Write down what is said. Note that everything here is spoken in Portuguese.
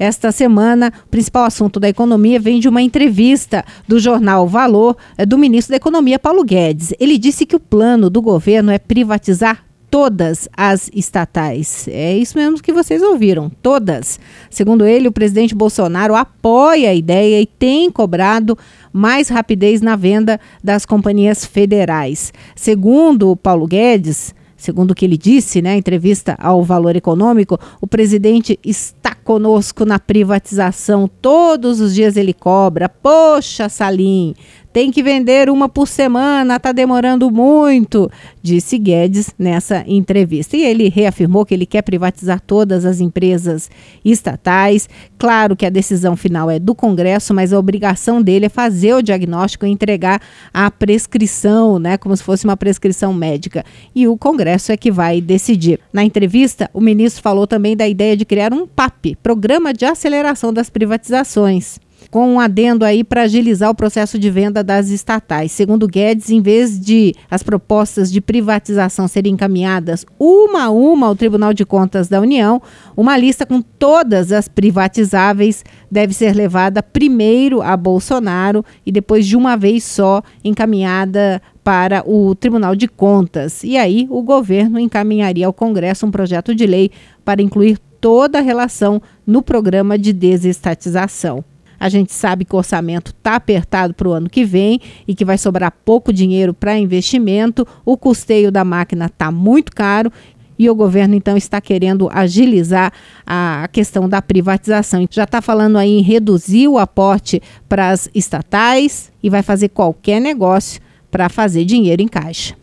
Esta semana, o principal assunto da economia vem de uma entrevista do jornal Valor eh, do ministro da Economia, Paulo Guedes. Ele disse que o plano do governo é privatizar todas as estatais. É isso mesmo que vocês ouviram, todas. Segundo ele, o presidente Bolsonaro apoia a ideia e tem cobrado mais rapidez na venda das companhias federais. Segundo Paulo Guedes, segundo o que ele disse, né, entrevista ao Valor Econômico, o presidente está conosco na privatização. Todos os dias ele cobra. Poxa, Salim, tem que vender uma por semana, está demorando muito, disse Guedes nessa entrevista. E ele reafirmou que ele quer privatizar todas as empresas estatais. Claro que a decisão final é do Congresso, mas a obrigação dele é fazer o diagnóstico e entregar a prescrição, né, como se fosse uma prescrição médica. E o Congresso é que vai decidir. Na entrevista, o ministro falou também da ideia de criar um PAP, Programa de Aceleração das Privatizações com um adendo aí para agilizar o processo de venda das estatais. Segundo Guedes, em vez de as propostas de privatização serem encaminhadas uma a uma ao Tribunal de Contas da União, uma lista com todas as privatizáveis deve ser levada primeiro a Bolsonaro e depois de uma vez só encaminhada para o Tribunal de Contas. E aí o governo encaminharia ao Congresso um projeto de lei para incluir toda a relação no programa de desestatização. A gente sabe que o orçamento está apertado para o ano que vem e que vai sobrar pouco dinheiro para investimento. O custeio da máquina está muito caro e o governo então está querendo agilizar a questão da privatização. Já está falando aí em reduzir o aporte para as estatais e vai fazer qualquer negócio para fazer dinheiro em caixa.